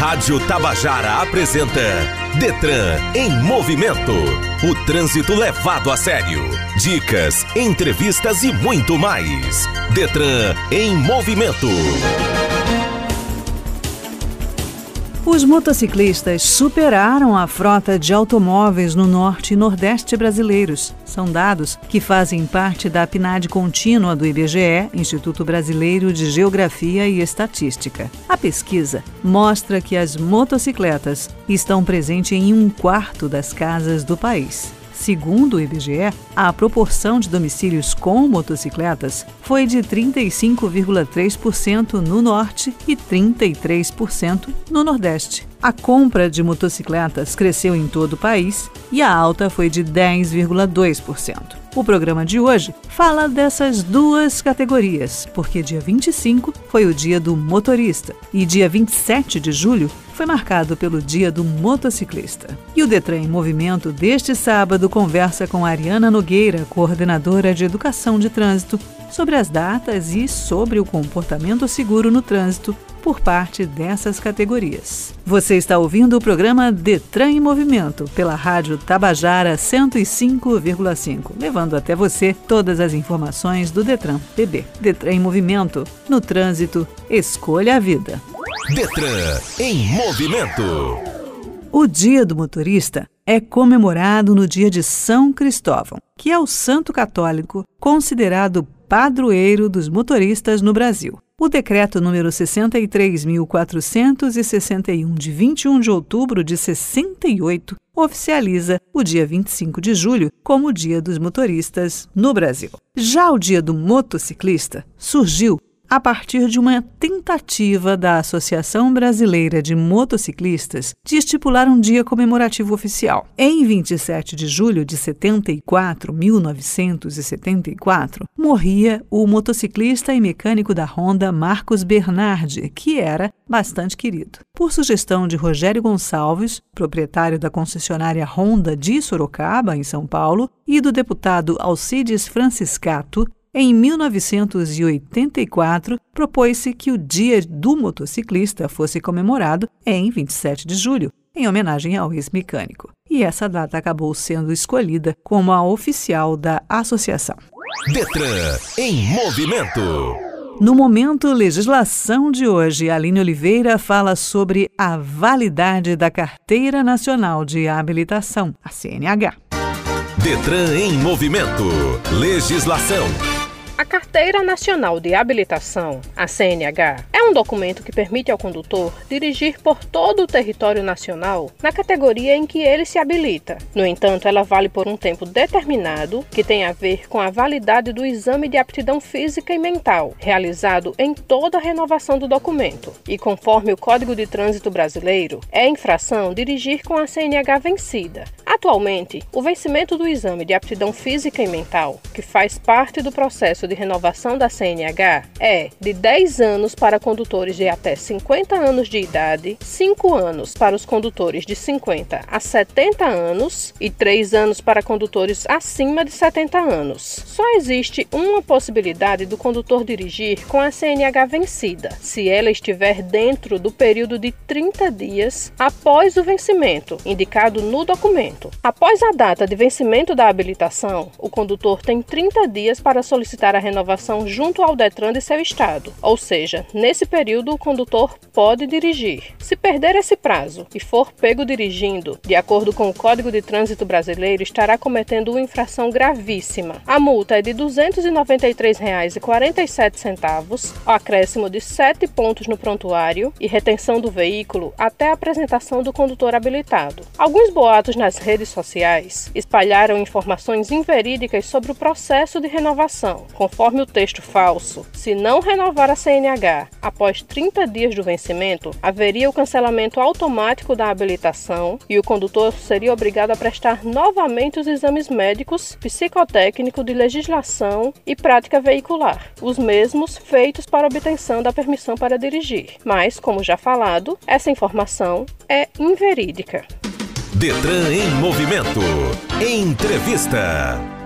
Rádio Tabajara apresenta Detran em movimento. O trânsito levado a sério. Dicas, entrevistas e muito mais. Detran em movimento. Os motociclistas superaram a frota de automóveis no norte e nordeste brasileiros. São dados que fazem parte da PNAD contínua do IBGE, Instituto Brasileiro de Geografia e Estatística. A pesquisa mostra que as motocicletas estão presentes em um quarto das casas do país. Segundo o IBGE, a proporção de domicílios com motocicletas foi de 35,3% no norte e 33% no nordeste. A compra de motocicletas cresceu em todo o país e a alta foi de 10,2%. O programa de hoje fala dessas duas categorias, porque dia 25 foi o dia do motorista e dia 27 de julho foi marcado pelo Dia do Motociclista. E o Detran em Movimento deste sábado conversa com Ariana Nogueira, coordenadora de Educação de Trânsito, sobre as datas e sobre o comportamento seguro no trânsito por parte dessas categorias. Você está ouvindo o programa Detran em Movimento pela Rádio Tabajara 105,5, levando até você todas as informações do Detran PB. Detran em Movimento, no trânsito, escolha a vida. Detran em movimento. O Dia do Motorista é comemorado no dia de São Cristóvão, que é o santo católico considerado padroeiro dos motoristas no Brasil. O decreto número 63.461 de 21 de outubro de 68 oficializa o dia 25 de julho como o Dia dos Motoristas no Brasil. Já o Dia do Motociclista surgiu a partir de uma tentativa da Associação Brasileira de Motociclistas de estipular um dia comemorativo oficial. Em 27 de julho de 74, 1974, morria o motociclista e mecânico da Honda Marcos Bernardi, que era bastante querido. Por sugestão de Rogério Gonçalves, proprietário da concessionária Honda de Sorocaba, em São Paulo, e do deputado Alcides Franciscato, em 1984, propôs-se que o Dia do Motociclista fosse comemorado em 27 de julho, em homenagem ao ex-mecânico. E essa data acabou sendo escolhida como a oficial da associação. Detran em movimento. No momento legislação de hoje, Aline Oliveira fala sobre a validade da Carteira Nacional de Habilitação, a CNH. Detran em movimento. Legislação. A Carteira Nacional de Habilitação, a CNH, é um documento que permite ao condutor dirigir por todo o território nacional na categoria em que ele se habilita. No entanto, ela vale por um tempo determinado, que tem a ver com a validade do exame de aptidão física e mental, realizado em toda a renovação do documento. E conforme o Código de Trânsito Brasileiro, é infração dirigir com a CNH vencida. Atualmente, o vencimento do exame de aptidão física e mental, que faz parte do processo de renovação da CNH é de 10 anos para condutores de até 50 anos de idade, 5 anos para os condutores de 50 a 70 anos e 3 anos para condutores acima de 70 anos. Só existe uma possibilidade do condutor dirigir com a CNH vencida, se ela estiver dentro do período de 30 dias após o vencimento, indicado no documento. Após a data de vencimento da habilitação, o condutor tem 30 dias para solicitar a renovação junto ao Detran de seu estado, ou seja, nesse período o condutor pode dirigir. Se perder esse prazo e for pego dirigindo, de acordo com o Código de Trânsito Brasileiro, estará cometendo uma infração gravíssima. A multa é de R$ 293,47, o acréscimo de 7 pontos no prontuário e retenção do veículo até a apresentação do condutor habilitado. Alguns boatos nas redes sociais espalharam informações inverídicas sobre o processo de renovação, Conforme o texto falso, se não renovar a CNH após 30 dias do vencimento, haveria o cancelamento automático da habilitação e o condutor seria obrigado a prestar novamente os exames médicos, psicotécnico de legislação e prática veicular, os mesmos feitos para obtenção da permissão para dirigir. Mas, como já falado, essa informação é inverídica. Detran em movimento. Entrevista.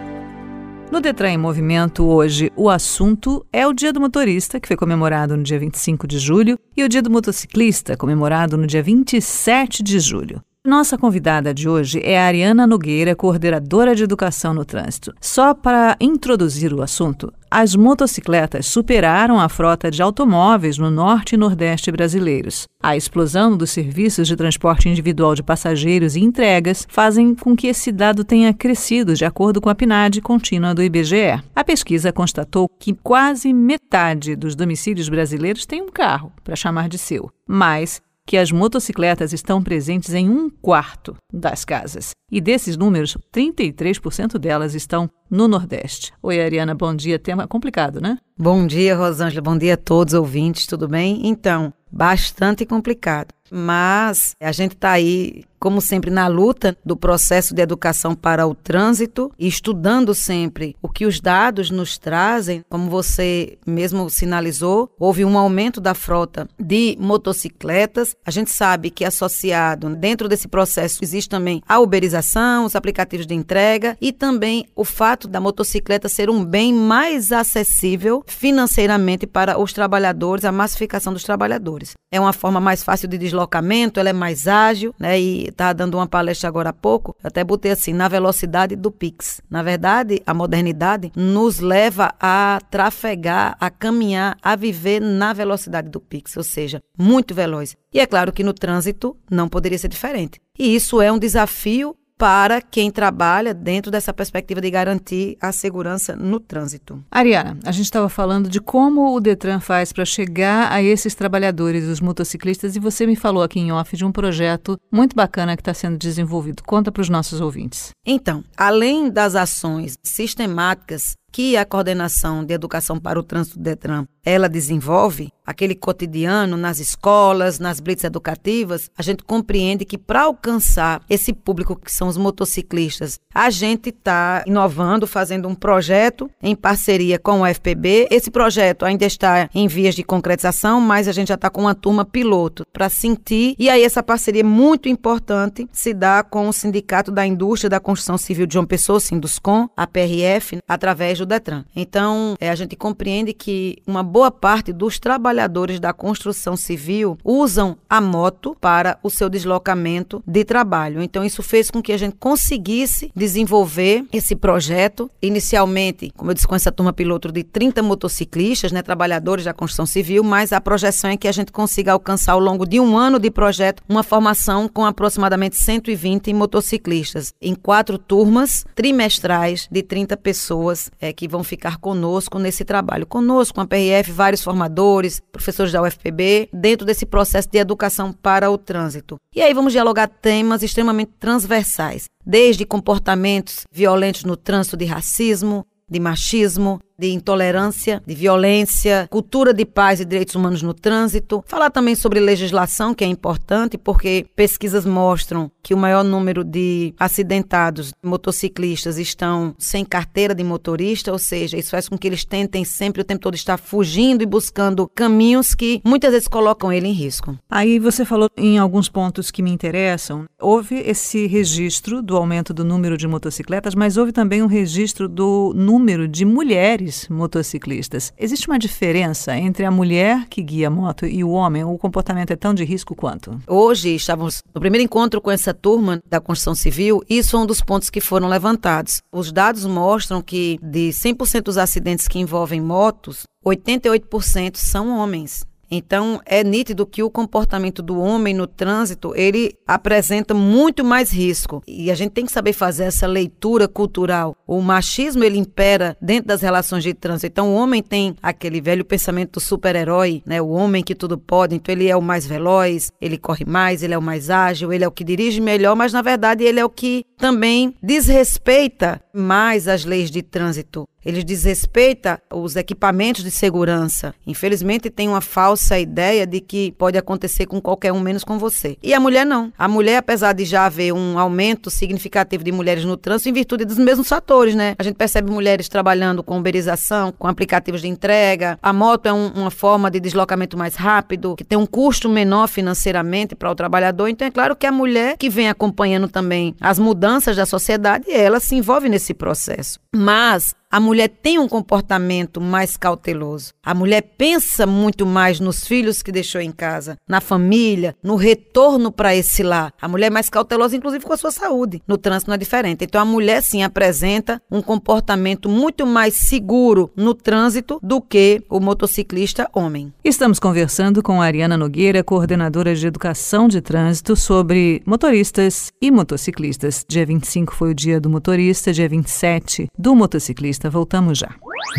No Detran em Movimento, hoje, o assunto é o Dia do Motorista, que foi comemorado no dia 25 de julho, e o Dia do Motociclista, comemorado no dia 27 de julho. Nossa convidada de hoje é a Ariana Nogueira, coordenadora de educação no trânsito. Só para introduzir o assunto, as motocicletas superaram a frota de automóveis no norte e nordeste brasileiros. A explosão dos serviços de transporte individual de passageiros e entregas fazem com que esse dado tenha crescido, de acordo com a PNAD contínua do IBGE. A pesquisa constatou que quase metade dos domicílios brasileiros tem um carro para chamar de seu, mas que as motocicletas estão presentes em um quarto das casas. E desses números, 33% delas estão no Nordeste. Oi, Ariana, bom dia. Tema complicado, né? Bom dia, Rosângela. Bom dia a todos os ouvintes, tudo bem? Então, bastante complicado. Mas a gente está aí, como sempre, na luta do processo de educação para o trânsito, estudando sempre o que os dados nos trazem. Como você mesmo sinalizou, houve um aumento da frota de motocicletas. A gente sabe que associado dentro desse processo existe também a uberização, os aplicativos de entrega e também o fato da motocicleta ser um bem mais acessível financeiramente para os trabalhadores, a massificação dos trabalhadores. É uma forma mais fácil de deslocamento, ela é mais ágil, né? E estava dando uma palestra agora há pouco, até botei assim, na velocidade do Pix. Na verdade, a modernidade nos leva a trafegar, a caminhar, a viver na velocidade do Pix, ou seja, muito veloz. E é claro que no trânsito não poderia ser diferente. E isso é um desafio para quem trabalha dentro dessa perspectiva de garantir a segurança no trânsito. Ariana, a gente estava falando de como o Detran faz para chegar a esses trabalhadores, os motociclistas, e você me falou aqui em off de um projeto muito bacana que está sendo desenvolvido. Conta para os nossos ouvintes. Então, além das ações sistemáticas que a coordenação de educação para o trânsito Detran ela desenvolve, aquele cotidiano nas escolas, nas blitz educativas, a gente compreende que para alcançar esse público que são os motociclistas, a gente está inovando, fazendo um projeto em parceria com o FPB. Esse projeto ainda está em vias de concretização, mas a gente já está com uma turma piloto para sentir. E aí essa parceria é muito importante se dá com o Sindicato da Indústria da Construção Civil de João Pessoa, Sinduscom, a PRF, através do Detran. Então, é, a gente compreende que uma boa parte dos trabalhadores da construção civil usam a moto para o seu deslocamento de trabalho. Então, isso fez com que a gente conseguisse desenvolver esse projeto. Inicialmente, como eu disse, com essa turma piloto de 30 motociclistas, né, trabalhadores da construção civil, mas a projeção é que a gente consiga alcançar ao longo de um ano de projeto uma formação com aproximadamente 120 motociclistas em quatro turmas trimestrais de 30 pessoas é, que vão ficar conosco nesse trabalho. Conosco, com a PRF, vários formadores, professores da UFPB, dentro desse processo de educação para o trânsito. E aí vamos dialogar temas extremamente transversais, desde comportamentos violentos no trânsito de racismo, de machismo, de intolerância, de violência, cultura de paz e direitos humanos no trânsito. Falar também sobre legislação, que é importante, porque pesquisas mostram que o maior número de acidentados motociclistas estão sem carteira de motorista, ou seja, isso faz com que eles tentem sempre o tempo todo estar fugindo e buscando caminhos que muitas vezes colocam ele em risco. Aí você falou em alguns pontos que me interessam. Houve esse registro do aumento do número de motocicletas, mas houve também um registro do número de mulheres mulheres motociclistas. Existe uma diferença entre a mulher que guia a moto e o homem? O comportamento é tão de risco quanto? Hoje estávamos no primeiro encontro com essa turma da construção civil isso é um dos pontos que foram levantados. Os dados mostram que de 100% dos acidentes que envolvem motos, 88% são homens. Então, é nítido que o comportamento do homem no trânsito, ele apresenta muito mais risco. E a gente tem que saber fazer essa leitura cultural. O machismo, ele impera dentro das relações de trânsito. Então, o homem tem aquele velho pensamento do super-herói, né? O homem que tudo pode. Então, ele é o mais veloz, ele corre mais, ele é o mais ágil, ele é o que dirige melhor, mas, na verdade, ele é o que também desrespeita mais as leis de trânsito. Ele desrespeita os equipamentos de segurança. Infelizmente, tem uma falsa ideia de que pode acontecer com qualquer um, menos com você. E a mulher não. A mulher, apesar de já haver um aumento significativo de mulheres no trânsito, em virtude dos mesmos fatores, né? A gente percebe mulheres trabalhando com uberização, com aplicativos de entrega. A moto é um, uma forma de deslocamento mais rápido, que tem um custo menor financeiramente para o trabalhador. Então, é claro que a mulher que vem acompanhando também as mudanças da sociedade, ela se envolve nesse processo. Mas a mulher tem um comportamento mais cauteloso. A mulher pensa muito mais nos filhos que deixou em casa, na família, no retorno para esse lar. A mulher é mais cautelosa, inclusive com a sua saúde. No trânsito não é diferente. Então a mulher sim apresenta um comportamento muito mais seguro no trânsito do que o motociclista homem. Estamos conversando com a Ariana Nogueira, coordenadora de educação de trânsito, sobre motoristas e motociclistas. Dia 25 foi o dia do motorista, dia 27 do motociclista. Voltamos já.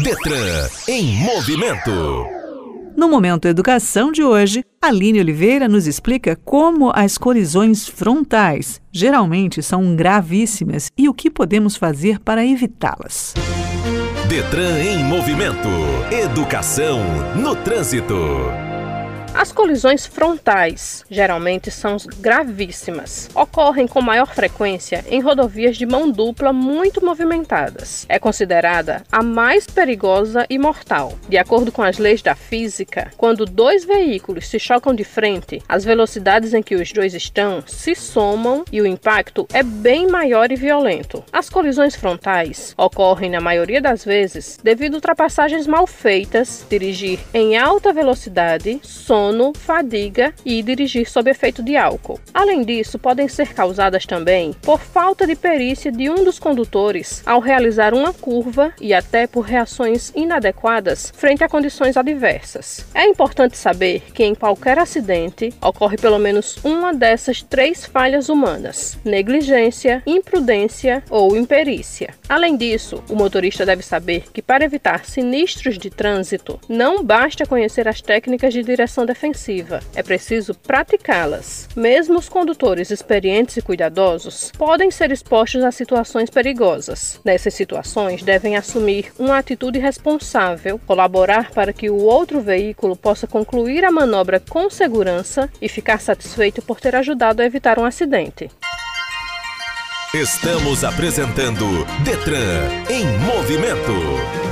Detran em movimento. No Momento Educação de hoje, Aline Oliveira nos explica como as colisões frontais geralmente são gravíssimas e o que podemos fazer para evitá-las. Detran em movimento. Educação no trânsito. As colisões frontais geralmente são gravíssimas. Ocorrem com maior frequência em rodovias de mão dupla muito movimentadas. É considerada a mais perigosa e mortal. De acordo com as leis da física, quando dois veículos se chocam de frente, as velocidades em que os dois estão se somam e o impacto é bem maior e violento. As colisões frontais ocorrem na maioria das vezes devido a ultrapassagens mal feitas, dirigir em alta velocidade, som sono, fadiga e dirigir sob efeito de álcool. Além disso, podem ser causadas também por falta de perícia de um dos condutores ao realizar uma curva e até por reações inadequadas frente a condições adversas. É importante saber que em qualquer acidente ocorre pelo menos uma dessas três falhas humanas: negligência, imprudência ou imperícia. Além disso, o motorista deve saber que para evitar sinistros de trânsito, não basta conhecer as técnicas de direção da defensiva. É preciso praticá-las. Mesmo os condutores experientes e cuidadosos podem ser expostos a situações perigosas. Nessas situações, devem assumir uma atitude responsável, colaborar para que o outro veículo possa concluir a manobra com segurança e ficar satisfeito por ter ajudado a evitar um acidente. Estamos apresentando Detran em movimento.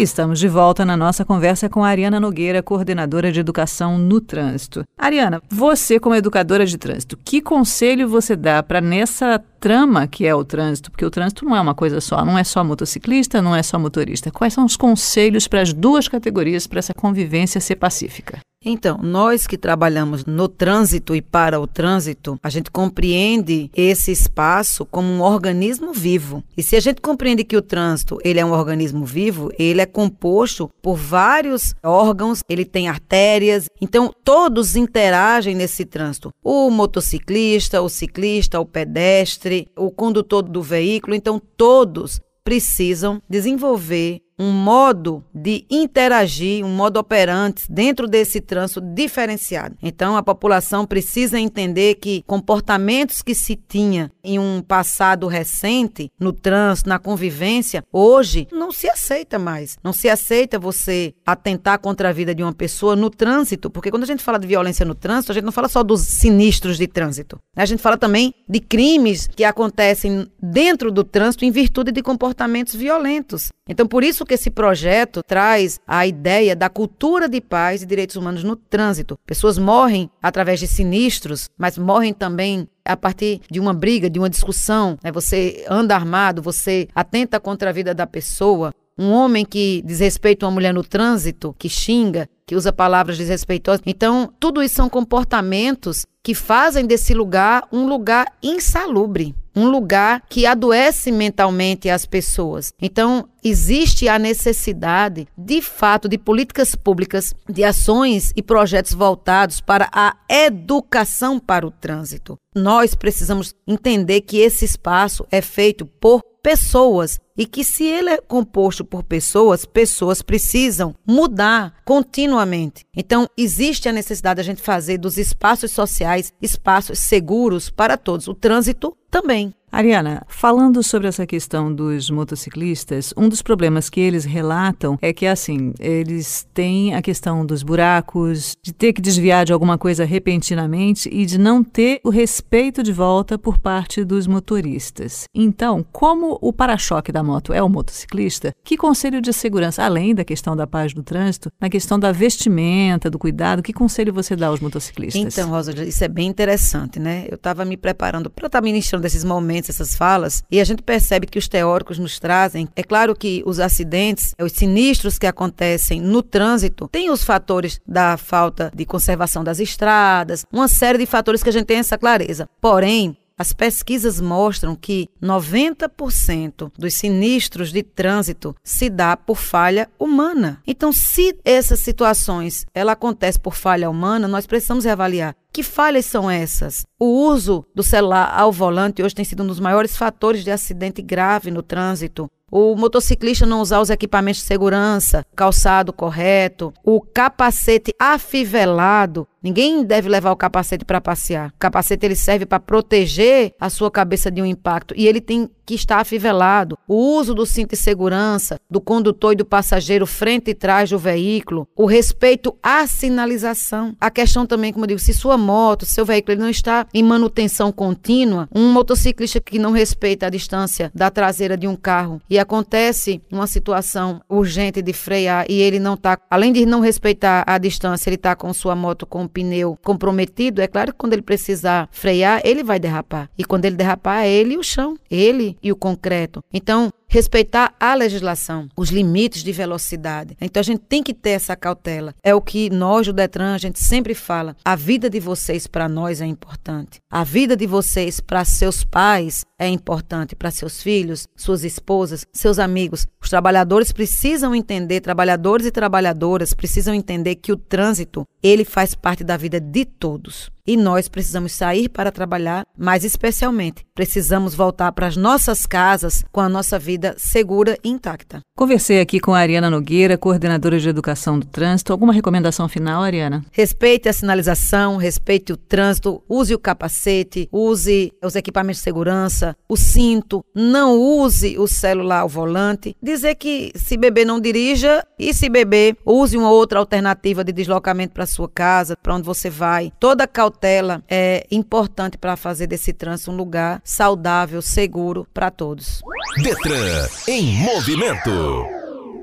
Estamos de volta na nossa conversa com a Ariana Nogueira, coordenadora de educação no trânsito. Ariana, você como educadora de trânsito, que conselho você dá para nessa trama que é o trânsito? Porque o trânsito não é uma coisa só, não é só motociclista, não é só motorista. Quais são os conselhos para as duas categorias para essa convivência ser pacífica? Então, nós que trabalhamos no trânsito e para o trânsito, a gente compreende esse espaço como um organismo vivo. E se a gente compreende que o trânsito, ele é um organismo vivo, ele é composto por vários órgãos, ele tem artérias, então todos interagem nesse trânsito. O motociclista, o ciclista, o pedestre, o condutor do veículo, então todos precisam desenvolver um modo de interagir, um modo operante dentro desse trânsito diferenciado. Então, a população precisa entender que comportamentos que se tinha em um passado recente, no trânsito, na convivência, hoje não se aceita mais. Não se aceita você atentar contra a vida de uma pessoa no trânsito, porque quando a gente fala de violência no trânsito, a gente não fala só dos sinistros de trânsito. A gente fala também de crimes que acontecem dentro do trânsito em virtude de comportamentos violentos. Então, por isso que esse projeto traz a ideia da cultura de paz e direitos humanos no trânsito. Pessoas morrem através de sinistros, mas morrem também a partir de uma briga, de uma discussão. Né? Você anda armado, você atenta contra a vida da pessoa. Um homem que desrespeita uma mulher no trânsito, que xinga, que usa palavras desrespeitosas. Então, tudo isso são comportamentos que fazem desse lugar um lugar insalubre um lugar que adoece mentalmente as pessoas. Então, existe a necessidade, de fato, de políticas públicas, de ações e projetos voltados para a educação para o trânsito. Nós precisamos entender que esse espaço é feito por pessoas e que se ele é composto por pessoas, pessoas precisam mudar continuamente. Então, existe a necessidade de a gente fazer dos espaços sociais espaços seguros para todos. O trânsito também. Ariana, falando sobre essa questão dos motociclistas, um dos problemas que eles relatam é que, assim, eles têm a questão dos buracos, de ter que desviar de alguma coisa repentinamente e de não ter o respeito de volta por parte dos motoristas. Então, como o para-choque da moto é o motociclista, que conselho de segurança, além da questão da paz do trânsito, na questão da vestimenta, do cuidado, que conselho você dá aos motociclistas? Então, Rosa, isso é bem interessante, né? Eu estava me preparando para estar ministrando desses momentos essas falas, e a gente percebe que os teóricos nos trazem. É claro que os acidentes, os sinistros que acontecem no trânsito, têm os fatores da falta de conservação das estradas, uma série de fatores que a gente tem essa clareza. Porém, as pesquisas mostram que 90% dos sinistros de trânsito se dá por falha humana. Então, se essas situações ela acontece por falha humana, nós precisamos reavaliar que falhas são essas? O uso do celular ao volante hoje tem sido um dos maiores fatores de acidente grave no trânsito. O motociclista não usar os equipamentos de segurança, calçado correto, o capacete afivelado. Ninguém deve levar o capacete para passear. O capacete ele serve para proteger a sua cabeça de um impacto e ele tem que estar afivelado. O uso do cinto de segurança do condutor e do passageiro frente e trás do veículo, o respeito à sinalização. A questão também, como eu digo, se sua moto, seu veículo não está em manutenção contínua, um motociclista que não respeita a distância da traseira de um carro e acontece uma situação urgente de frear e ele não está, além de não respeitar a distância, ele está com sua moto com o pneu comprometido, é claro que quando ele precisar frear, ele vai derrapar. E quando ele derrapar, é ele e o chão, ele e o concreto. Então, respeitar a legislação, os limites de velocidade. Então a gente tem que ter essa cautela. É o que nós do Detran a gente sempre fala. A vida de vocês para nós é importante. A vida de vocês para seus pais é importante, para seus filhos, suas esposas, seus amigos. Os trabalhadores precisam entender, trabalhadores e trabalhadoras precisam entender que o trânsito, ele faz parte da vida de todos. E nós precisamos sair para trabalhar, mas especialmente precisamos voltar para as nossas casas com a nossa vida segura e intacta. Conversei aqui com a Ariana Nogueira, coordenadora de educação do trânsito. Alguma recomendação final, Ariana? Respeite a sinalização, respeite o trânsito, use o capacete, use os equipamentos de segurança, o cinto, não use o celular ao volante. Dizer que se beber não dirija e se beber, use uma outra alternativa de deslocamento para sua casa, para onde você vai. Toda cautela é importante para fazer desse trânsito um lugar saudável, seguro para todos. Detran em movimento.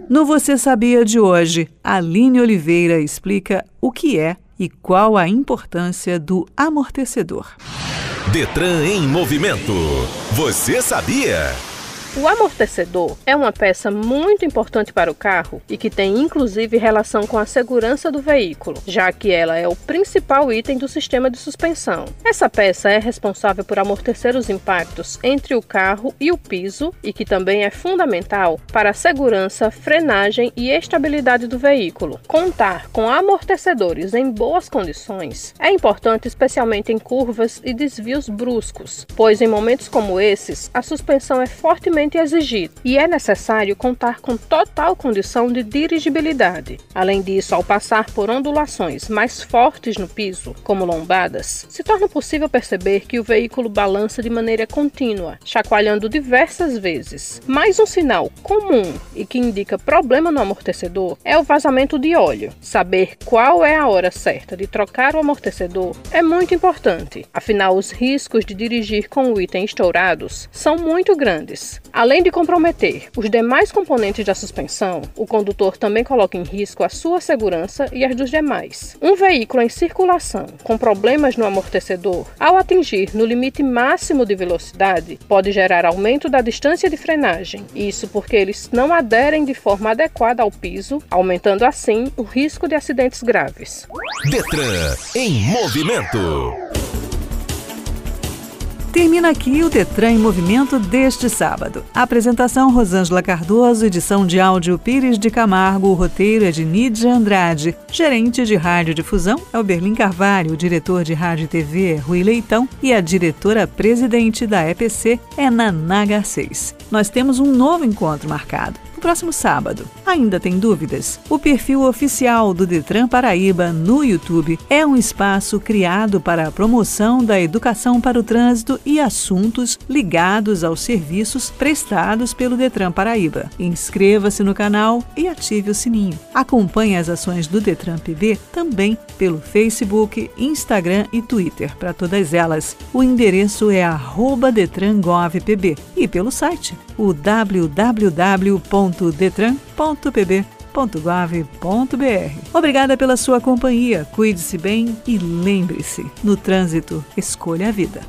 No Você Sabia de hoje, Aline Oliveira explica o que é e qual a importância do amortecedor. Detran em movimento. Você sabia? O amortecedor é uma peça muito importante para o carro e que tem inclusive relação com a segurança do veículo, já que ela é o principal item do sistema de suspensão. Essa peça é responsável por amortecer os impactos entre o carro e o piso e que também é fundamental para a segurança, frenagem e estabilidade do veículo. Contar com amortecedores em boas condições é importante especialmente em curvas e desvios bruscos, pois em momentos como esses a suspensão é fortemente exigido e é necessário contar com total condição de dirigibilidade. Além disso, ao passar por ondulações mais fortes no piso, como lombadas, se torna possível perceber que o veículo balança de maneira contínua, chacoalhando diversas vezes. Mais um sinal comum e que indica problema no amortecedor é o vazamento de óleo. Saber qual é a hora certa de trocar o amortecedor é muito importante, afinal, os riscos de dirigir com o item estourados são muito grandes. Além de comprometer os demais componentes da suspensão, o condutor também coloca em risco a sua segurança e as dos demais. Um veículo em circulação com problemas no amortecedor, ao atingir no limite máximo de velocidade, pode gerar aumento da distância de frenagem. Isso porque eles não aderem de forma adequada ao piso, aumentando assim o risco de acidentes graves. Detran em movimento. Termina aqui o Detran em Movimento deste sábado. apresentação Rosângela Cardoso, edição de áudio Pires de Camargo, o roteiro é de Nídia Andrade. Gerente de Difusão é o Berlim Carvalho, o diretor de Rádio e TV é Rui Leitão e a diretora-presidente da EPC é Naná Garcês. Nós temos um novo encontro marcado próximo sábado. Ainda tem dúvidas? O perfil oficial do Detran Paraíba no YouTube é um espaço criado para a promoção da educação para o trânsito e assuntos ligados aos serviços prestados pelo Detran Paraíba. Inscreva-se no canal e ative o sininho. Acompanhe as ações do Detran PB também pelo Facebook, Instagram e Twitter. Para todas elas, o endereço é @detrangovpb e pelo site o www.detran.pb.gov.br. Obrigada pela sua companhia, cuide-se bem e lembre-se: no trânsito, escolha a vida.